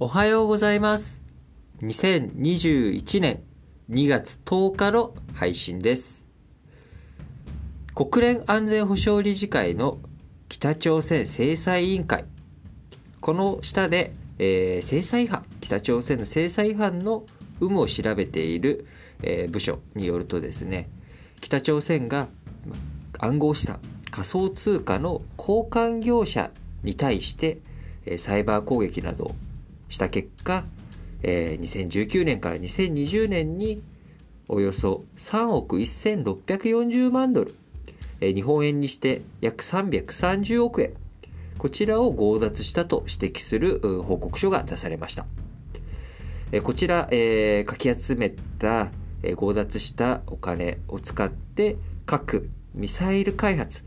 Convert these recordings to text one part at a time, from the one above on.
おはようございます。2021年2月10日の配信です。国連安全保障理事会の北朝鮮制裁委員会。この下で、えー制裁違反、北朝鮮の制裁違反の有無を調べている、えー部署によるとですね、北朝鮮が暗号資産、仮想通貨の交換業者に対して、えーサイバー攻撃などをした結果、えー2019年から2020年におよそ3億1640万ドル、えー日本円にして約330億円こちらを強奪したと指摘する報告書が出されました。えーこちら、えーかき集めた、えー強奪したお金を使って核・ミサイル開発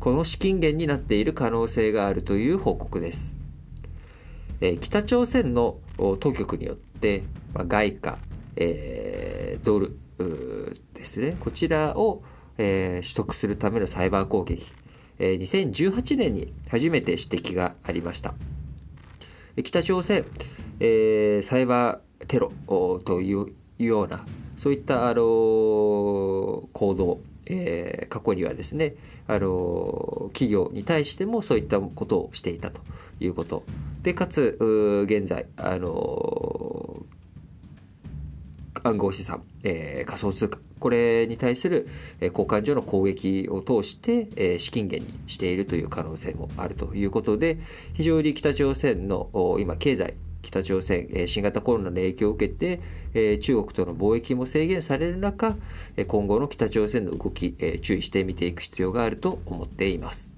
この資金源になっている可能性があるという報告です。え北朝鮮の当局によって、まあ、外貨、えードルですね。こちらを、えー取得するためのサイバー攻撃、えー2018年に初めて指摘がありました。北朝鮮、えーサイバーテロというようなそういった、あのー行動えー過去にはですね、あのー企業に対してもそういったことをしていたということでかつ現在、あの暗号資産、えー仮想通貨これに対する、交換所の攻撃を通して、資金源にしているという可能性もあるということで非常に北朝鮮の今経済北朝鮮、新型コロナの影響を受けて、中国との貿易も制限される中、今後の北朝鮮の動き、注意して見ていく必要があると思っています。